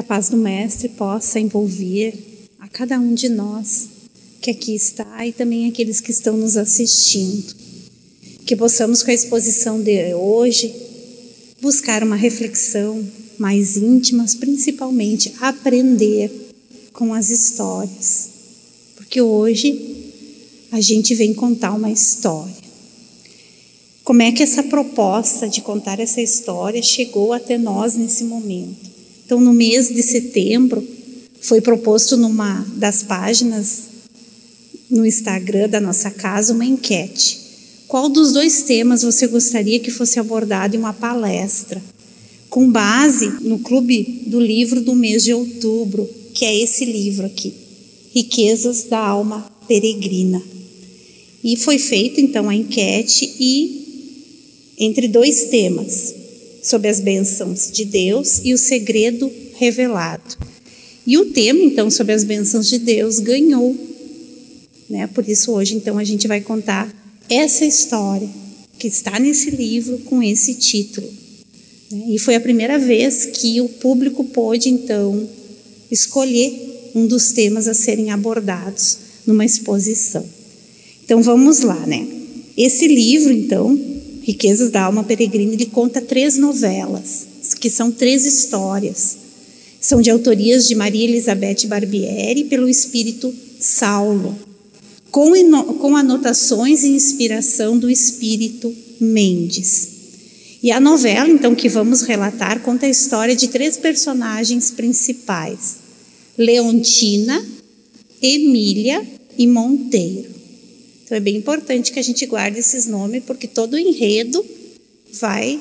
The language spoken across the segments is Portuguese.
a paz do Mestre possa envolver a cada um de nós que aqui está e também aqueles que estão nos assistindo. Que possamos, com a exposição de hoje, buscar uma reflexão mais íntima, principalmente aprender com as histórias. Porque hoje a gente vem contar uma história. Como é que essa proposta de contar essa história chegou até nós nesse momento? Então, no mês de setembro, foi proposto numa das páginas no Instagram da nossa casa uma enquete. Qual dos dois temas você gostaria que fosse abordado em uma palestra? Com base no Clube do Livro do mês de outubro, que é esse livro aqui, Riquezas da Alma Peregrina. E foi feita então a enquete e entre dois temas, sobre as bênçãos de Deus e o segredo revelado. E o tema, então, sobre as bênçãos de Deus ganhou. Né? Por isso, hoje, então, a gente vai contar essa história que está nesse livro com esse título. Né? E foi a primeira vez que o público pôde, então, escolher um dos temas a serem abordados numa exposição. Então, vamos lá, né? Esse livro, então, Riquezas da Alma Peregrina, ele conta três novelas, que são três histórias. São de autorias de Maria Elizabeth Barbieri pelo espírito Saulo, com, com anotações e inspiração do espírito Mendes. E a novela, então, que vamos relatar, conta a história de três personagens principais: Leontina, Emília e Monteiro. Então é bem importante que a gente guarde esses nomes, porque todo o enredo vai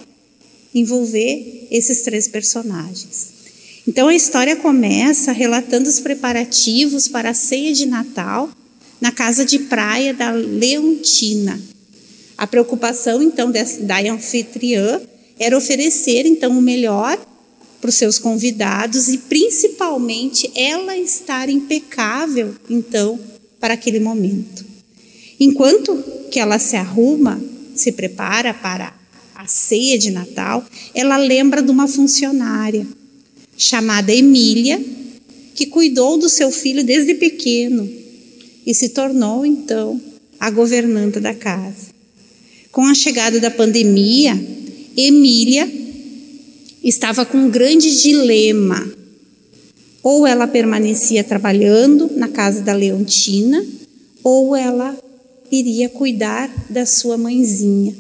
envolver esses três personagens. Então a história começa relatando os preparativos para a ceia de Natal na casa de praia da Leontina. A preocupação então da anfitriã era oferecer então o melhor para os seus convidados e principalmente ela estar impecável então para aquele momento. Enquanto que ela se arruma, se prepara para a ceia de Natal, ela lembra de uma funcionária chamada Emília, que cuidou do seu filho desde pequeno e se tornou então a governanta da casa. Com a chegada da pandemia, Emília estava com um grande dilema. Ou ela permanecia trabalhando na casa da Leontina, ou ela iria cuidar da sua mãezinha.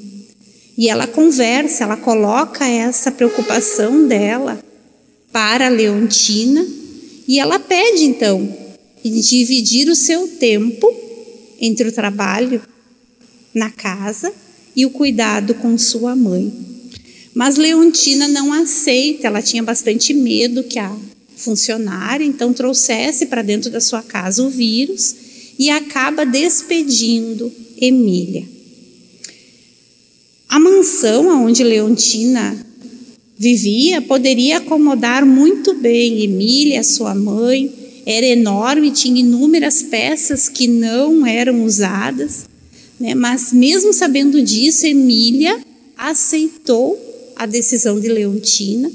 E ela conversa, ela coloca essa preocupação dela para Leontina e ela pede então dividir o seu tempo entre o trabalho na casa e o cuidado com sua mãe. Mas Leontina não aceita, ela tinha bastante medo que a funcionária então trouxesse para dentro da sua casa o vírus e acaba despedindo Emília. A mansão onde Leontina vivia poderia acomodar muito bem Emília, sua mãe, era enorme, tinha inúmeras peças que não eram usadas, né? mas mesmo sabendo disso, Emília aceitou a decisão de Leontina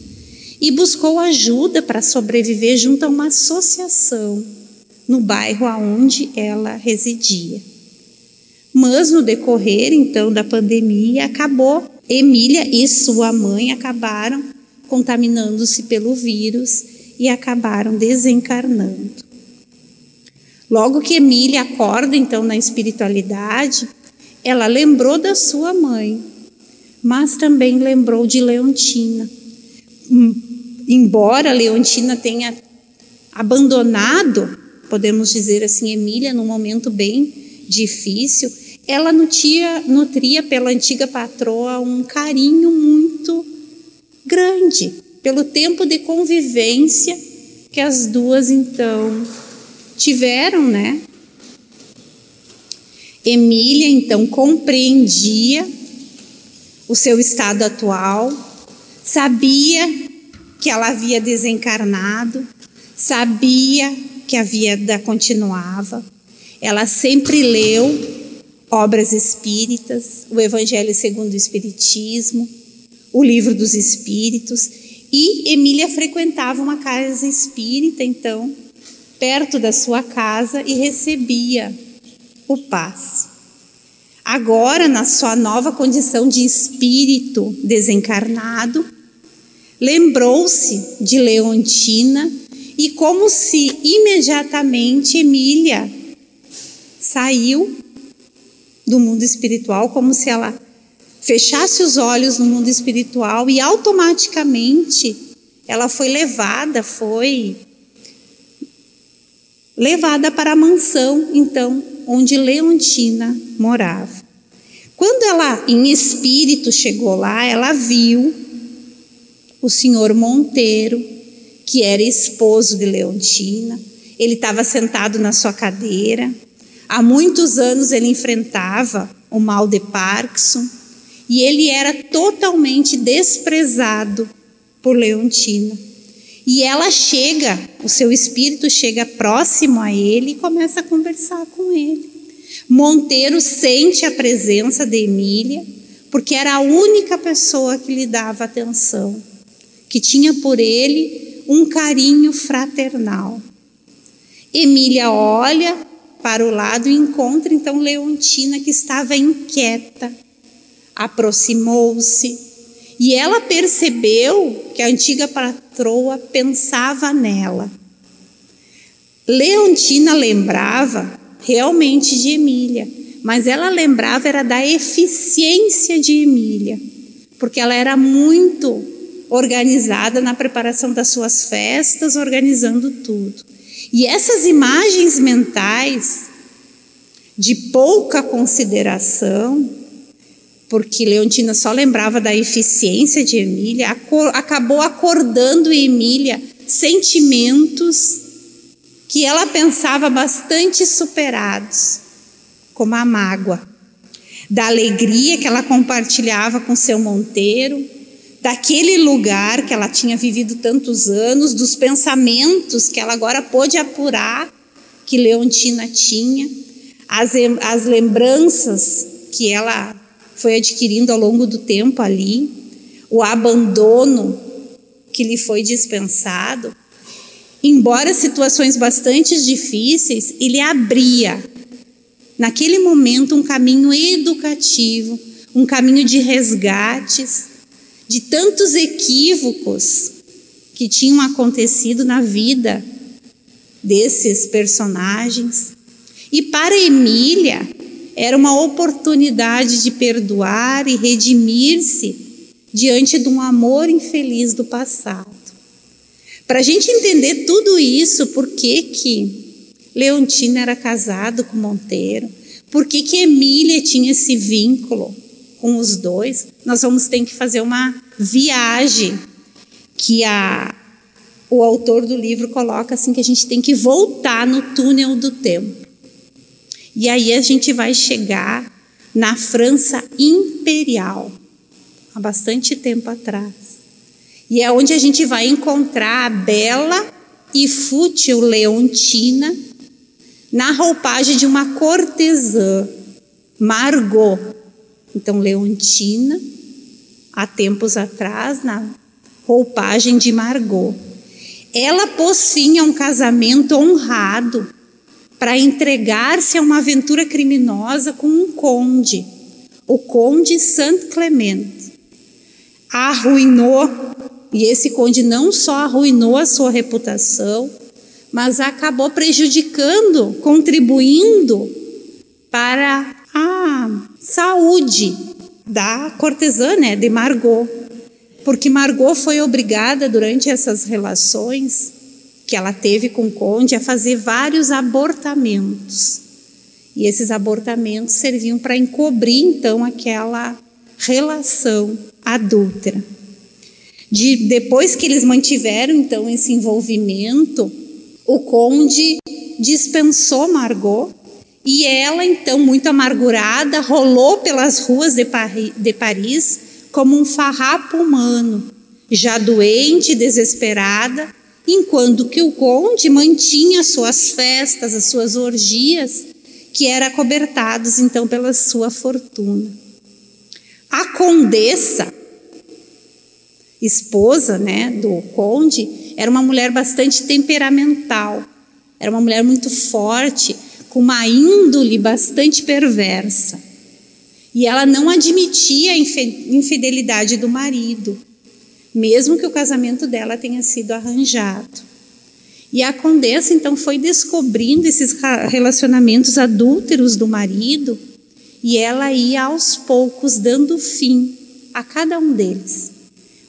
e buscou ajuda para sobreviver junto a uma associação no bairro aonde ela residia. Mas no decorrer então da pandemia acabou Emília e sua mãe acabaram contaminando-se pelo vírus e acabaram desencarnando. Logo que Emília acorda então na espiritualidade, ela lembrou da sua mãe, mas também lembrou de Leontina. Hum, embora Leontina tenha abandonado podemos dizer assim, Emília, num momento bem difícil, ela nutria, nutria pela antiga patroa um carinho muito grande, pelo tempo de convivência que as duas então tiveram, né? Emília então compreendia o seu estado atual, sabia que ela havia desencarnado, sabia que a vida continuava. Ela sempre leu obras espíritas, o Evangelho segundo o Espiritismo, o Livro dos Espíritos, E Emília frequentava uma casa espírita, então, perto da sua casa e recebia o passe. Agora, na sua nova condição de espírito desencarnado, lembrou-se de Leontina e, como se imediatamente Emília saiu do mundo espiritual, como se ela fechasse os olhos no mundo espiritual e automaticamente ela foi levada, foi levada para a mansão, então, onde Leontina morava. Quando ela, em espírito, chegou lá, ela viu o senhor Monteiro, que era esposo de Leontina. Ele estava sentado na sua cadeira. Há muitos anos ele enfrentava o mal de Parkinson e ele era totalmente desprezado por Leontina. E ela chega, o seu espírito chega próximo a ele e começa a conversar com ele. Monteiro sente a presença de Emília, porque era a única pessoa que lhe dava atenção, que tinha por ele um carinho fraternal. Emília olha para o lado e encontra então Leontina, que estava inquieta, aproximou-se e ela percebeu que a antiga patroa pensava nela. Leontina lembrava realmente de Emília, mas ela lembrava era da eficiência de Emília, porque ela era muito organizada na preparação das suas festas, organizando tudo. E essas imagens mentais de pouca consideração porque Leontina só lembrava da eficiência de Emília, acabou acordando em Emília sentimentos que ela pensava bastante superados, como a mágoa, da alegria que ela compartilhava com seu Monteiro, daquele lugar que ela tinha vivido tantos anos, dos pensamentos que ela agora pôde apurar que Leontina tinha, as, as lembranças que ela foi adquirindo ao longo do tempo ali, o abandono que lhe foi dispensado, embora situações bastante difíceis, ele abria naquele momento um caminho educativo, um caminho de resgates de tantos equívocos que tinham acontecido na vida desses personagens. E para Emília, era uma oportunidade de perdoar e redimir-se diante de um amor infeliz do passado. Para a gente entender tudo isso, por que, que Leontina era casado com Monteiro, por que, que Emília tinha esse vínculo com os dois, nós vamos ter que fazer uma viagem que a, o autor do livro coloca assim que a gente tem que voltar no túnel do tempo. E aí a gente vai chegar na França imperial, há bastante tempo atrás. E é onde a gente vai encontrar a bela e fútil Leontina na roupagem de uma cortesã, Margot. Então, Leontina, há tempos atrás, na roupagem de Margot. Ela pôs fim a um casamento honrado para entregar-se a uma aventura criminosa com um conde, o conde Saint Clement. Arruinou, e esse conde não só arruinou a sua reputação, mas acabou prejudicando, contribuindo para a saúde da cortesã, né, de Margot. Porque Margot foi obrigada durante essas relações que ela teve com o conde a fazer vários abortamentos. E esses abortamentos serviam para encobrir então aquela relação adúltera. De, depois que eles mantiveram então esse envolvimento, o conde dispensou Margot e ela então muito amargurada rolou pelas ruas de, Paris, de Paris como um farrapo humano, já doente, desesperada, enquanto que o conde mantinha suas festas, as suas orgias, que eram cobertados então pela sua fortuna. A condessa esposa, né, do conde, era uma mulher bastante temperamental. Era uma mulher muito forte, com uma índole bastante perversa. E ela não admitia a infidelidade do marido, mesmo que o casamento dela tenha sido arranjado. E a condessa então foi descobrindo esses relacionamentos adúlteros do marido e ela ia aos poucos dando fim a cada um deles.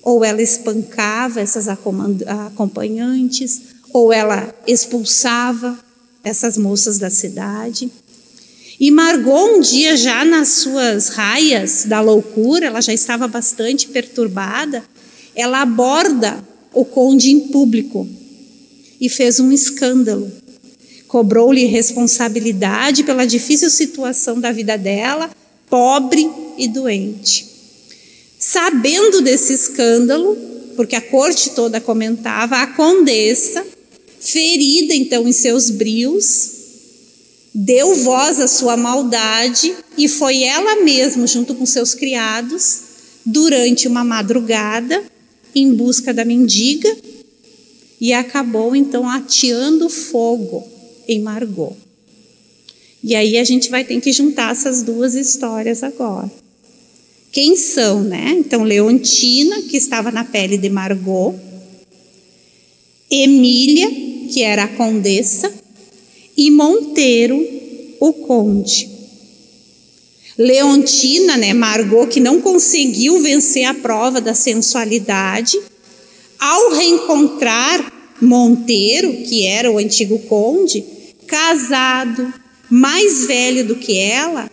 Ou ela espancava essas acompanhantes, ou ela expulsava essas moças da cidade. E Margot, um dia, já nas suas raias da loucura, ela já estava bastante perturbada, ela aborda o conde em público e fez um escândalo. Cobrou-lhe responsabilidade pela difícil situação da vida dela, pobre e doente. Sabendo desse escândalo, porque a corte toda comentava, a condessa, ferida então em seus brios, deu voz à sua maldade e foi ela mesma, junto com seus criados, durante uma madrugada, em busca da mendiga e acabou então ateando fogo em Margot. E aí a gente vai ter que juntar essas duas histórias agora. Quem são, né? Então, Leontina, que estava na pele de Margot, Emília, que era a condessa, e Monteiro, o conde. Leontina, né, Margot, que não conseguiu vencer a prova da sensualidade, ao reencontrar Monteiro, que era o antigo conde, casado, mais velho do que ela,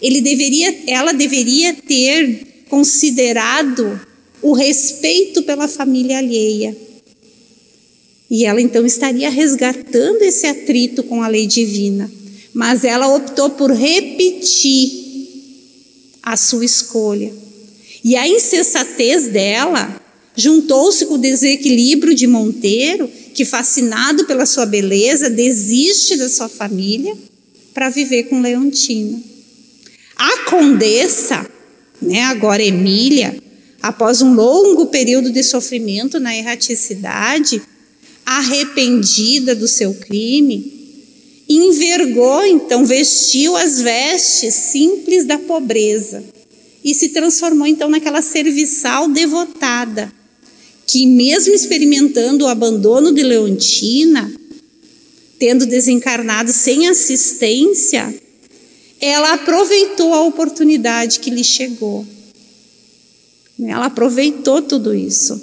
ele deveria, ela deveria ter considerado o respeito pela família alheia. E ela então estaria resgatando esse atrito com a lei divina. Mas ela optou por repetir a sua escolha. E a insensatez dela juntou-se com o desequilíbrio de Monteiro, que, fascinado pela sua beleza, desiste da sua família para viver com Leontina. A condessa, né, agora Emília, após um longo período de sofrimento na erraticidade, arrependida do seu crime, envergou, então vestiu as vestes simples da pobreza e se transformou então naquela serviçal devotada, que mesmo experimentando o abandono de Leontina, tendo desencarnado sem assistência, ela aproveitou a oportunidade que lhe chegou. Ela aproveitou tudo isso.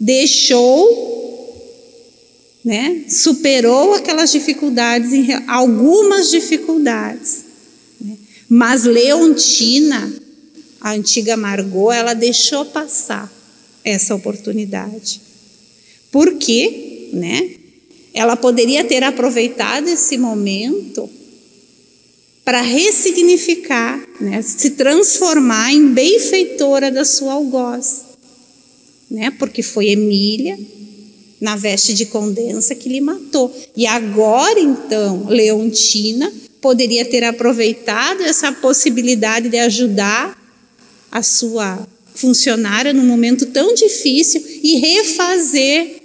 Deixou né? Superou aquelas dificuldades, algumas dificuldades. Né? Mas Leontina, a antiga Margot, ela deixou passar essa oportunidade. Por quê? Né? Ela poderia ter aproveitado esse momento para ressignificar, né? se transformar em benfeitora da sua algoz. Né? Porque foi Emília na veste de condensa que lhe matou. E agora, então, Leontina poderia ter aproveitado essa possibilidade de ajudar a sua funcionária num momento tão difícil e refazer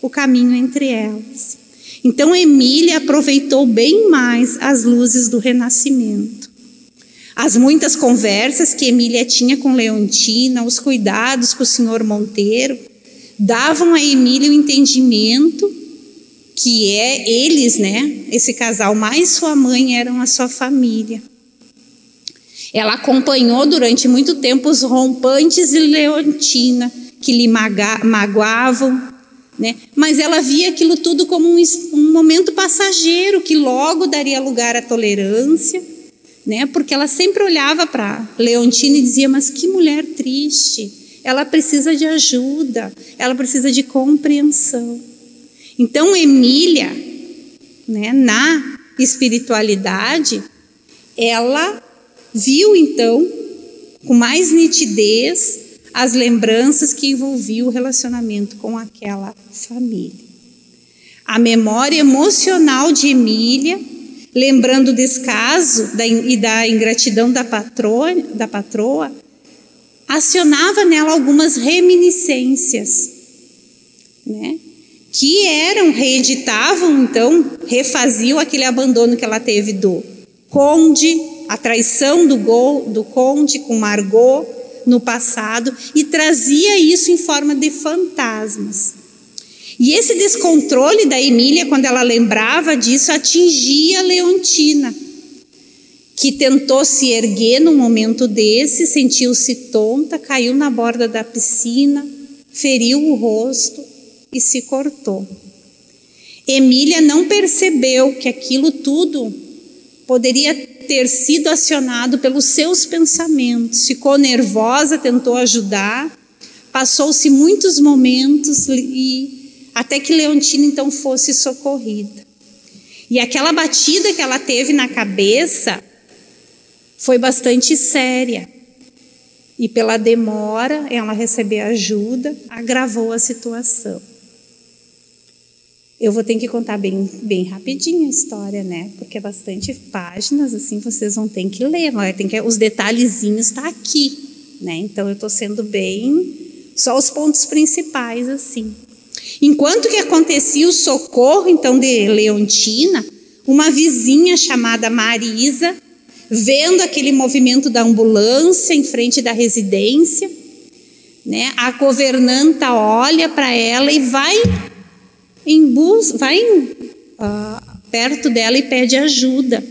o caminho entre elas. Então, Emília aproveitou bem mais as luzes do renascimento. As muitas conversas que Emília tinha com Leontina, os cuidados com o senhor Monteiro, davam a Emília o entendimento que é eles, né? Esse casal mais sua mãe eram a sua família. Ela acompanhou durante muito tempo os rompantes de Leontina que lhe magoavam, né? Mas ela via aquilo tudo como um, um momento passageiro que logo daria lugar à tolerância, né? Porque ela sempre olhava para Leontina e dizia: "Mas que mulher triste! Ela precisa de ajuda, ela precisa de compreensão. Então, Emília, né, na espiritualidade, ela viu então com mais nitidez as lembranças que envolviam o relacionamento com aquela família. A memória emocional de Emília, lembrando o descaso e da ingratidão da da patroa acionava nela algumas reminiscências, né? Que eram, reeditavam, então, refaziam aquele abandono que ela teve do conde, a traição do, gol, do conde com Margot no passado, e trazia isso em forma de fantasmas. E esse descontrole da Emília, quando ela lembrava disso, atingia Leontina, que tentou se erguer num momento desse, sentiu-se tonta, caiu na borda da piscina, feriu o rosto e se cortou. Emília não percebeu que aquilo tudo poderia ter sido acionado pelos seus pensamentos. Ficou nervosa, tentou ajudar, passou-se muitos momentos e até que Leontina então fosse socorrida. E aquela batida que ela teve na cabeça foi bastante séria. E pela demora, ela receber ajuda, agravou a situação. Eu vou ter que contar bem, bem rapidinho a história, né? Porque é bastante páginas, assim, vocês vão ter que ler. Tem que, os detalhezinhos estão tá aqui, né? Então eu estou sendo bem. Só os pontos principais, assim. Enquanto que acontecia o socorro, então, de Leontina, uma vizinha chamada Marisa, vendo aquele movimento da ambulância em frente da residência, né, a governanta olha para ela e vai em bus, vai uh, perto dela e pede ajuda,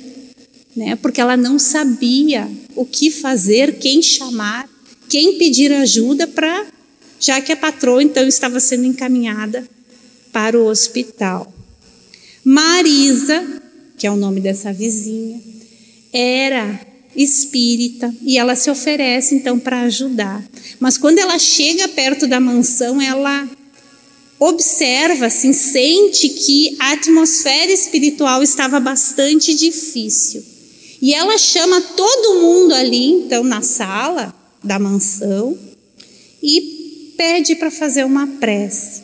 né, porque ela não sabia o que fazer, quem chamar, quem pedir ajuda para já que a patroa então estava sendo encaminhada para o hospital. Marisa, que é o nome dessa vizinha, era espírita e ela se oferece então para ajudar. Mas quando ela chega perto da mansão, ela observa, assim, sente que a atmosfera espiritual estava bastante difícil. E ela chama todo mundo ali, então, na sala da mansão e pede para fazer uma prece.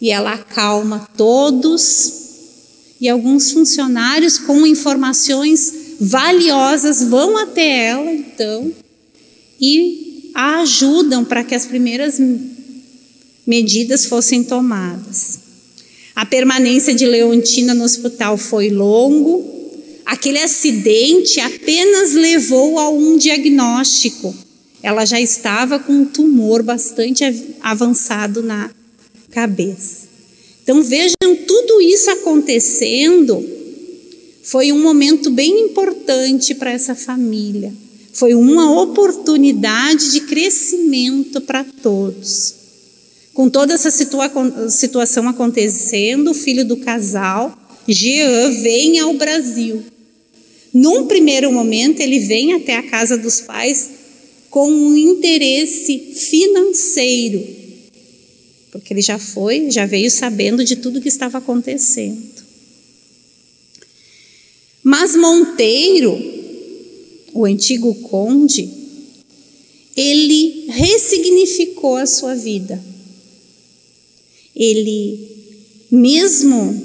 E ela acalma todos e alguns funcionários com informações valiosas vão até ela, então, e a ajudam para que as primeiras medidas fossem tomadas. A permanência de Leontina no hospital foi longo. Aquele acidente apenas levou a um diagnóstico ela já estava com um tumor bastante avançado na cabeça. Então vejam tudo isso acontecendo. Foi um momento bem importante para essa família. Foi uma oportunidade de crescimento para todos. Com toda essa situa situação acontecendo, o filho do casal, Jean, vem ao Brasil. Num primeiro momento, ele vem até a casa dos pais com um interesse financeiro, porque ele já foi, já veio sabendo de tudo que estava acontecendo. Mas Monteiro, o antigo conde, ele ressignificou a sua vida. Ele, mesmo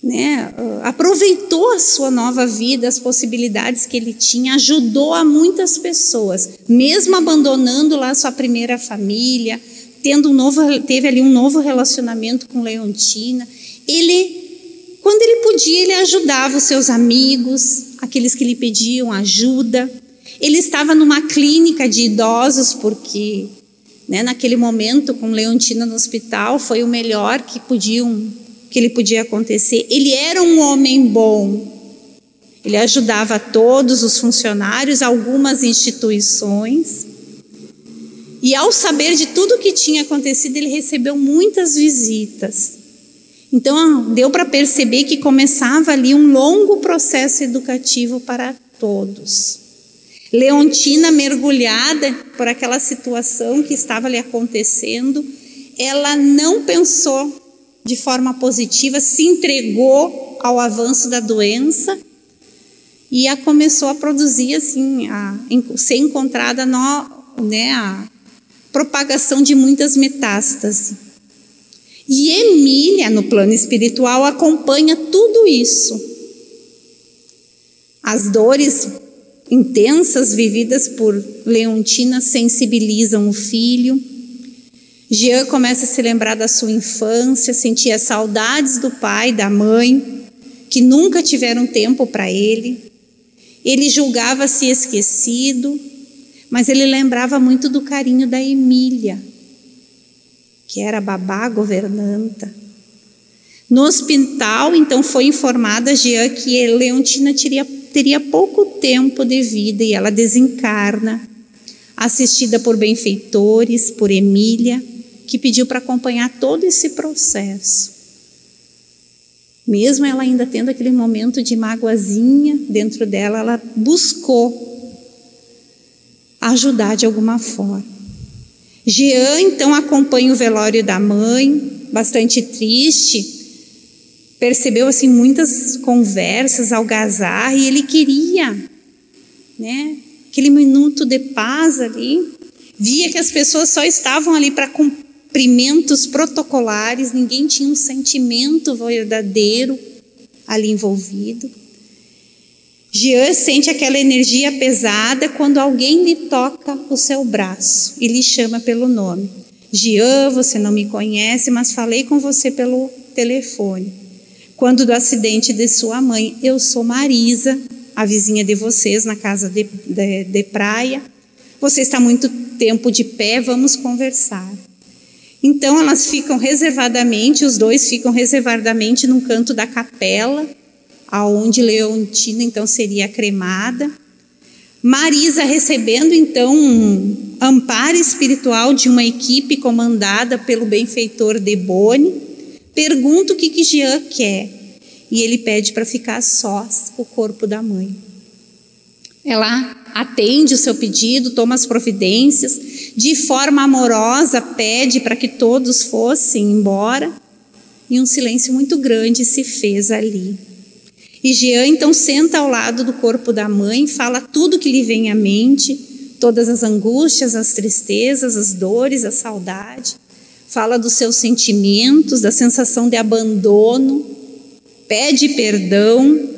né, aproveitou a sua nova vida, as possibilidades que ele tinha, ajudou a muitas pessoas, mesmo abandonando lá sua primeira família, tendo um novo, teve ali um novo relacionamento com Leontina. Ele, quando ele podia, ele ajudava os seus amigos, aqueles que lhe pediam ajuda. Ele estava numa clínica de idosos, porque né, naquele momento, com Leontina no hospital, foi o melhor que podiam que ele podia acontecer. Ele era um homem bom. Ele ajudava todos os funcionários, algumas instituições. E ao saber de tudo o que tinha acontecido, ele recebeu muitas visitas. Então, deu para perceber que começava ali um longo processo educativo para todos. Leontina, mergulhada por aquela situação que estava lhe acontecendo, ela não pensou de forma positiva, se entregou ao avanço da doença e a começou a produzir assim, a ser encontrada no, né, a propagação de muitas metástases. E Emília, no plano espiritual, acompanha tudo isso. As dores intensas vividas por Leontina sensibilizam o filho. Jean começa a se lembrar da sua infância, sentia saudades do pai, da mãe, que nunca tiveram tempo para ele. Ele julgava-se esquecido, mas ele lembrava muito do carinho da Emília, que era babá governanta. No hospital, então, foi informada Jean que Leontina teria, teria pouco tempo de vida e ela desencarna, assistida por benfeitores, por Emília, que pediu para acompanhar todo esse processo. Mesmo ela ainda tendo aquele momento de mágoazinha dentro dela, ela buscou ajudar de alguma forma. Jean então acompanha o velório da mãe, bastante triste, percebeu assim muitas conversas, algazarra e ele queria, né, aquele minuto de paz ali. Via que as pessoas só estavam ali para cumprimentos protocolares, ninguém tinha um sentimento verdadeiro ali envolvido. Jean sente aquela energia pesada quando alguém lhe toca o seu braço e lhe chama pelo nome. Jean, você não me conhece, mas falei com você pelo telefone. Quando do acidente de sua mãe, eu sou Marisa, a vizinha de vocês na casa de, de, de praia. Você está muito tempo de pé, vamos conversar. Então elas ficam reservadamente, os dois ficam reservadamente num canto da capela, aonde Leontina então seria cremada. Marisa recebendo então um amparo espiritual de uma equipe comandada pelo benfeitor Debone pergunta o que, que Jean quer e ele pede para ficar sós o corpo da mãe. Ela atende o seu pedido, toma as providências, de forma amorosa pede para que todos fossem embora e um silêncio muito grande se fez ali. E Jean então senta ao lado do corpo da mãe, fala tudo que lhe vem à mente, todas as angústias, as tristezas, as dores, a saudade fala dos seus sentimentos, da sensação de abandono, pede perdão,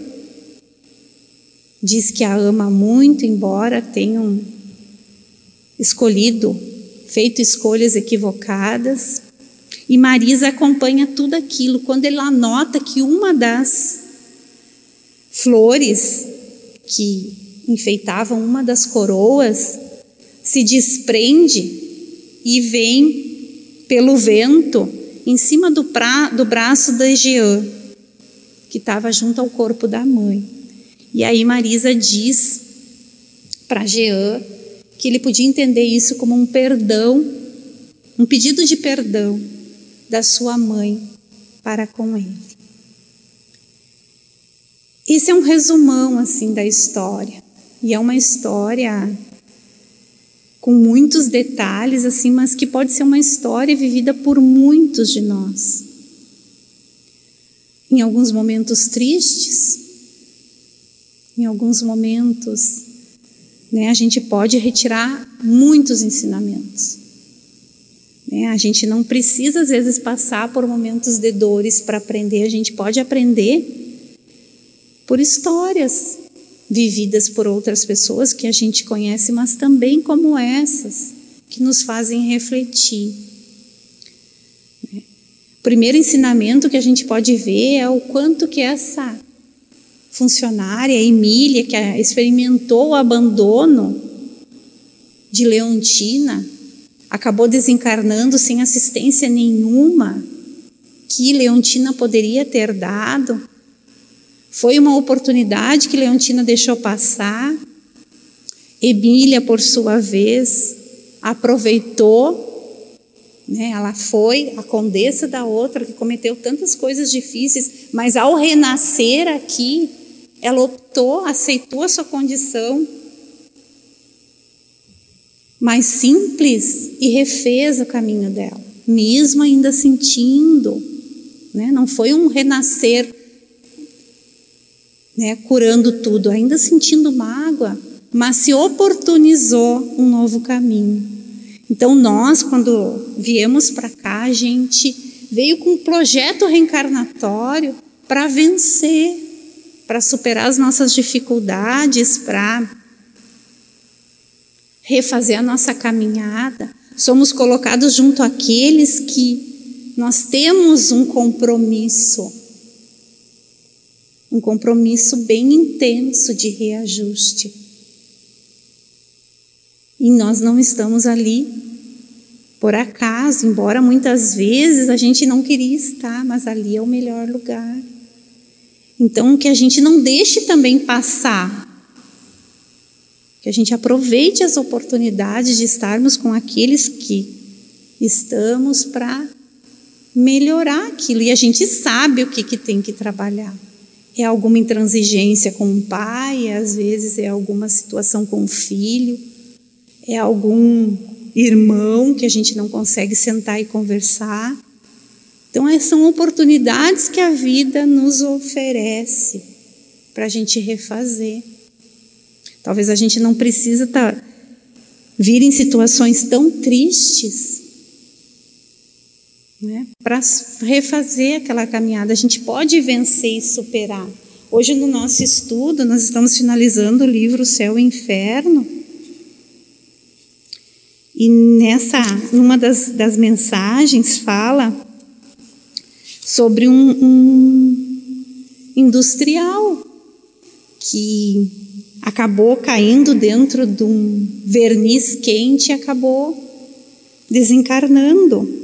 diz que a ama muito, embora tenham escolhido, feito escolhas equivocadas. E Marisa acompanha tudo aquilo. Quando ela nota que uma das flores que enfeitavam uma das coroas se desprende e vem pelo vento em cima do, pra, do braço da Jean, que estava junto ao corpo da mãe. E aí Marisa diz para Jean que ele podia entender isso como um perdão, um pedido de perdão da sua mãe para com ele. Esse é um resumão assim da história. E é uma história com muitos detalhes assim, mas que pode ser uma história vivida por muitos de nós. Em alguns momentos tristes, em alguns momentos, né, a gente pode retirar muitos ensinamentos. Né? A gente não precisa às vezes passar por momentos de dores para aprender, a gente pode aprender por histórias, vividas por outras pessoas que a gente conhece, mas também como essas que nos fazem refletir. O primeiro ensinamento que a gente pode ver é o quanto que essa funcionária, Emília, que experimentou o abandono de Leontina, acabou desencarnando sem assistência nenhuma que Leontina poderia ter dado, foi uma oportunidade que Leontina deixou passar. Emília, por sua vez, aproveitou. Né? Ela foi a condessa da outra que cometeu tantas coisas difíceis, mas ao renascer aqui, ela optou, aceitou a sua condição mais simples e refez o caminho dela, mesmo ainda sentindo. Né? Não foi um renascer né, curando tudo, ainda sentindo mágoa, mas se oportunizou um novo caminho. Então, nós, quando viemos para cá, a gente veio com um projeto reencarnatório para vencer, para superar as nossas dificuldades, para refazer a nossa caminhada, somos colocados junto àqueles que nós temos um compromisso, um compromisso bem intenso de reajuste. E nós não estamos ali por acaso, embora muitas vezes a gente não queria estar, mas ali é o melhor lugar. Então, que a gente não deixe também passar, que a gente aproveite as oportunidades de estarmos com aqueles que estamos para melhorar aquilo. E a gente sabe o que, que tem que trabalhar. É alguma intransigência com o pai, às vezes é alguma situação com o filho, é algum irmão que a gente não consegue sentar e conversar. Então, é, são oportunidades que a vida nos oferece para a gente refazer. Talvez a gente não precisa tá, vir em situações tão tristes né, para refazer aquela caminhada. A gente pode vencer e superar. Hoje, no nosso estudo, nós estamos finalizando o livro Céu e Inferno. E nessa, numa das, das mensagens, fala sobre um, um industrial que acabou caindo dentro de um verniz quente e acabou desencarnando.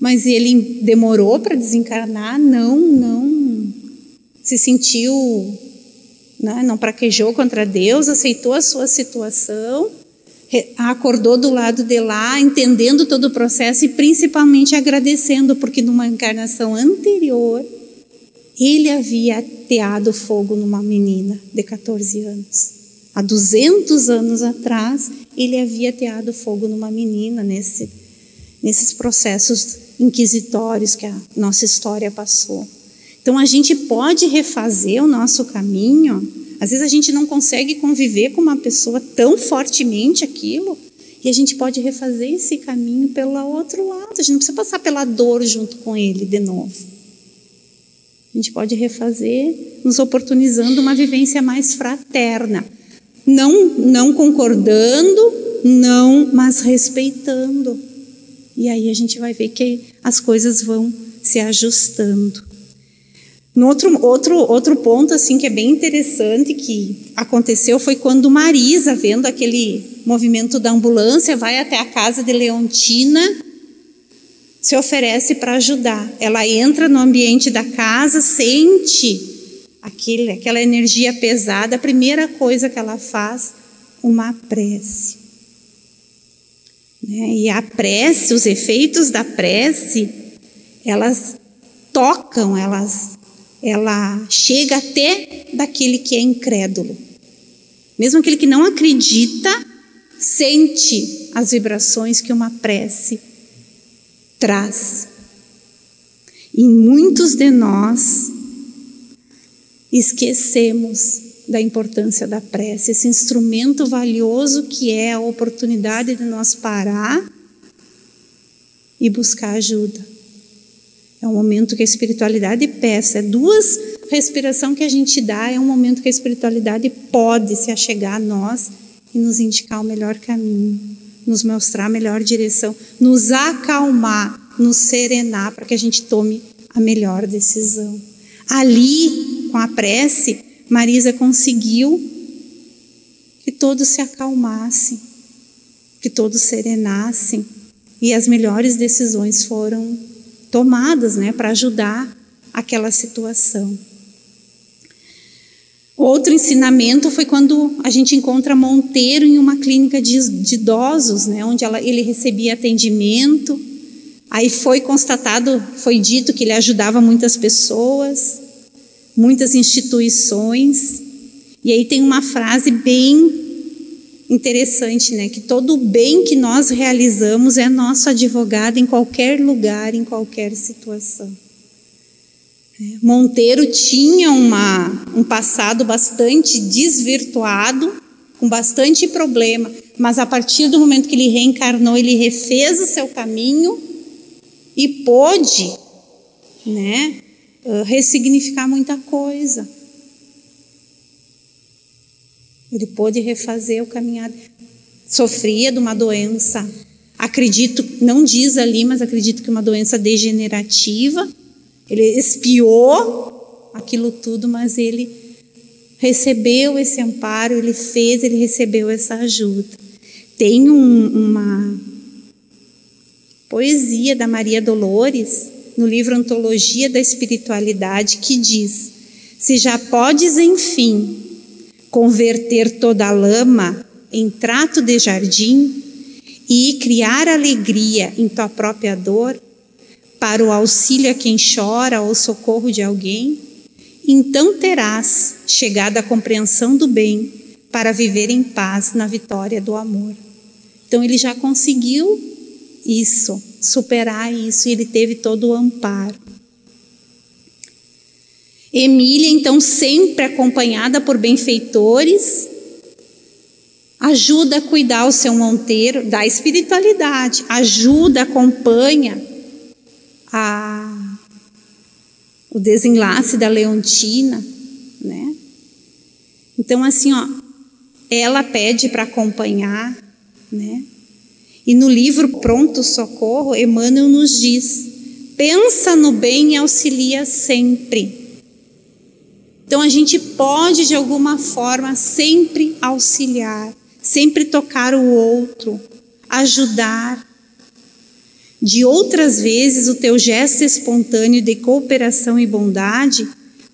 Mas ele demorou para desencarnar, não, não se sentiu, né, não praquejou contra Deus, aceitou a sua situação acordou do lado de lá, entendendo todo o processo e principalmente agradecendo, porque numa encarnação anterior ele havia ateado fogo numa menina de 14 anos. Há 200 anos atrás, ele havia ateado fogo numa menina nesse, nesses processos inquisitórios que a nossa história passou. Então a gente pode refazer o nosso caminho às vezes a gente não consegue conviver com uma pessoa tão fortemente aquilo, e a gente pode refazer esse caminho pelo outro lado. A gente não precisa passar pela dor junto com ele de novo. A gente pode refazer nos oportunizando uma vivência mais fraterna. Não, não concordando, não, mas respeitando. E aí a gente vai ver que as coisas vão se ajustando. No outro, outro, outro ponto assim que é bem interessante que aconteceu foi quando Marisa, vendo aquele movimento da ambulância, vai até a casa de Leontina, se oferece para ajudar. Ela entra no ambiente da casa, sente aquele, aquela energia pesada. A primeira coisa que ela faz, uma prece. Né? E a prece, os efeitos da prece, elas tocam, elas ela chega até daquele que é incrédulo. Mesmo aquele que não acredita, sente as vibrações que uma prece traz. E muitos de nós esquecemos da importância da prece, esse instrumento valioso que é a oportunidade de nós parar e buscar ajuda. É um momento que a espiritualidade peça. É duas respiração que a gente dá, é um momento que a espiritualidade pode se achegar a nós e nos indicar o melhor caminho, nos mostrar a melhor direção, nos acalmar, nos serenar para que a gente tome a melhor decisão. Ali, com a prece, Marisa conseguiu que todos se acalmassem, que todos serenassem e as melhores decisões foram tomadas né, para ajudar aquela situação. Outro ensinamento foi quando a gente encontra Monteiro em uma clínica de, de idosos, né, onde ela, ele recebia atendimento. Aí foi constatado, foi dito que ele ajudava muitas pessoas, muitas instituições. E aí tem uma frase bem interessante, né? Que todo bem que nós realizamos é nosso advogado em qualquer lugar, em qualquer situação. É, Monteiro tinha uma, um passado bastante desvirtuado, com bastante problema, mas a partir do momento que ele reencarnou, ele refez o seu caminho e pôde, né, ressignificar muita coisa. Ele pôde refazer o caminhado. sofria de uma doença, acredito, não diz ali, mas acredito que uma doença degenerativa. Ele espiou aquilo tudo, mas ele recebeu esse amparo, ele fez, ele recebeu essa ajuda. Tem um, uma poesia da Maria Dolores, no livro Antologia da Espiritualidade, que diz: Se já podes, enfim, converter toda a lama em trato de jardim e criar alegria em tua própria dor, para o auxílio a quem chora ou socorro de alguém, então terás chegado à compreensão do bem para viver em paz na vitória do amor. Então ele já conseguiu isso, superar isso, e ele teve todo o amparo. Emília, então, sempre acompanhada por benfeitores, ajuda a cuidar o seu monteiro da espiritualidade, ajuda, acompanha a, o desenlace da Leontina, né? Então, assim, ó, ela pede para acompanhar, né? E no livro Pronto Socorro, Emmanuel nos diz: pensa no bem e auxilia sempre. Então a gente pode, de alguma forma, sempre auxiliar, sempre tocar o outro, ajudar. De outras vezes, o teu gesto espontâneo de cooperação e bondade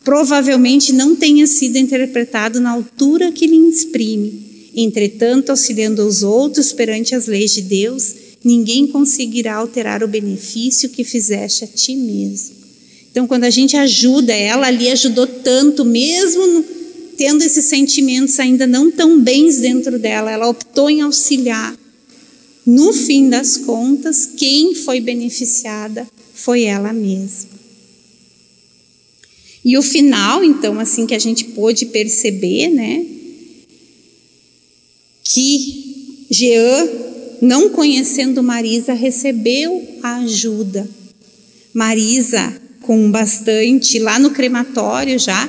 provavelmente não tenha sido interpretado na altura que lhe exprime Entretanto, auxiliando os outros perante as leis de Deus, ninguém conseguirá alterar o benefício que fizeste a ti mesmo. Então, quando a gente ajuda ela, ali ajudou tanto, mesmo tendo esses sentimentos ainda não tão bens dentro dela, ela optou em auxiliar. No fim das contas, quem foi beneficiada foi ela mesma. E o final, então, assim que a gente pôde perceber, né, que Jean, não conhecendo Marisa, recebeu a ajuda. Marisa, com bastante, lá no crematório já,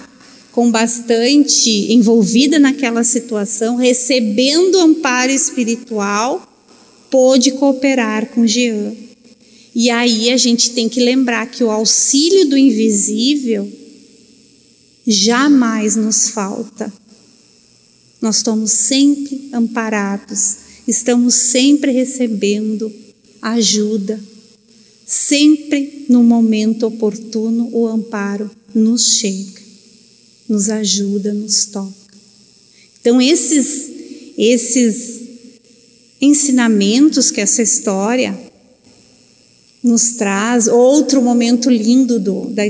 com bastante envolvida naquela situação, recebendo amparo espiritual, pôde cooperar com Jean. E aí a gente tem que lembrar que o auxílio do invisível jamais nos falta. Nós estamos sempre amparados, estamos sempre recebendo ajuda, sempre no momento oportuno o amparo nos chega, nos ajuda, nos toca. Então esses esses ensinamentos que essa história nos traz outro momento lindo do, da,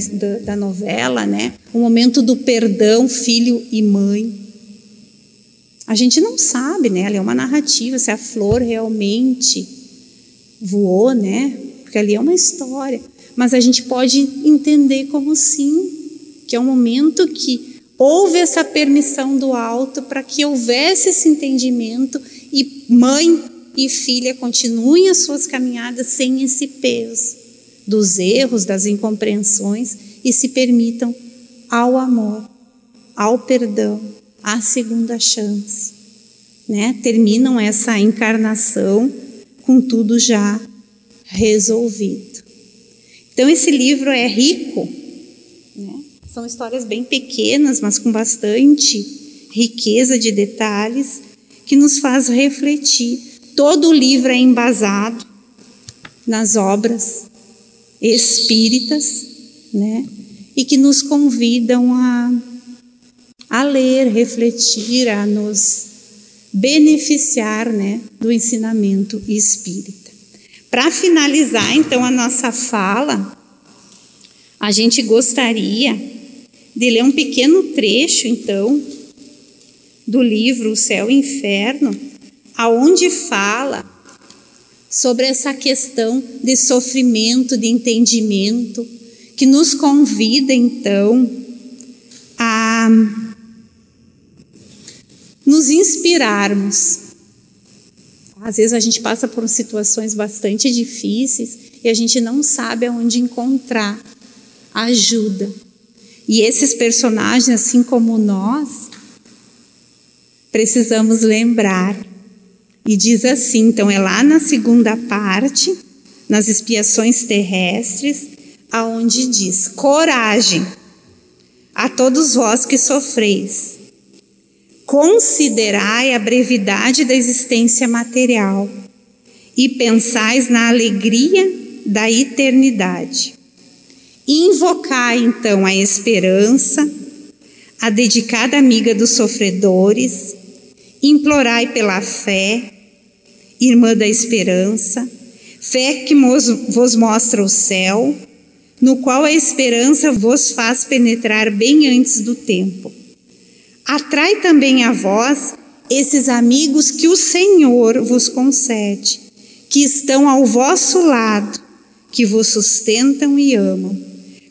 da novela, né? O momento do perdão, filho e mãe. A gente não sabe, né? Ali é uma narrativa se a flor realmente voou, né? Porque ali é uma história. Mas a gente pode entender como sim, que é um momento que houve essa permissão do alto para que houvesse esse entendimento e mãe e filha continuem as suas caminhadas sem esse peso dos erros, das incompreensões e se permitam ao amor, ao perdão, a segunda chance. Né? Terminam essa encarnação com tudo já resolvido. Então, esse livro é rico. Né? São histórias bem pequenas, mas com bastante riqueza de detalhes, que nos faz refletir. Todo o livro é embasado nas obras espíritas, né? E que nos convidam a a ler, refletir, a nos beneficiar né, do ensinamento espírita. Para finalizar, então, a nossa fala, a gente gostaria de ler um pequeno trecho, então, do livro O Céu e o Inferno, aonde fala sobre essa questão de sofrimento, de entendimento, que nos convida, então, a nos inspirarmos. Às vezes a gente passa por situações bastante difíceis e a gente não sabe aonde encontrar ajuda. E esses personagens, assim como nós, precisamos lembrar E diz assim, então é lá na segunda parte, nas expiações terrestres, aonde diz: Coragem a todos vós que sofreis. Considerai a brevidade da existência material e pensais na alegria da eternidade. Invocai então a esperança, a dedicada amiga dos sofredores, implorai pela fé, irmã da esperança, fé que vos mostra o céu, no qual a esperança vos faz penetrar bem antes do tempo. Atrai também a vós esses amigos que o Senhor vos concede, que estão ao vosso lado, que vos sustentam e amam,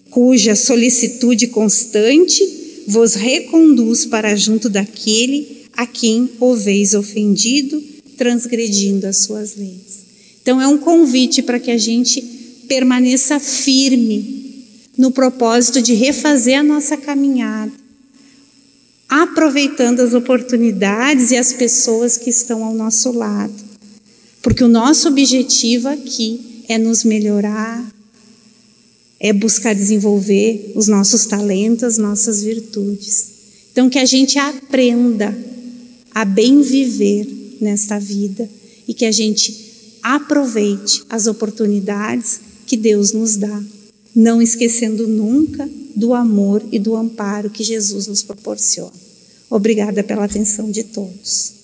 cuja solicitude constante vos reconduz para junto daquele a quem houveis ofendido, transgredindo as suas leis. Então é um convite para que a gente permaneça firme no propósito de refazer a nossa caminhada, aproveitando as oportunidades e as pessoas que estão ao nosso lado. Porque o nosso objetivo aqui é nos melhorar, é buscar desenvolver os nossos talentos, as nossas virtudes. Então, que a gente aprenda a bem viver nesta vida e que a gente aproveite as oportunidades que Deus nos dá, não esquecendo nunca do amor e do amparo que Jesus nos proporciona. Obrigada pela atenção de todos.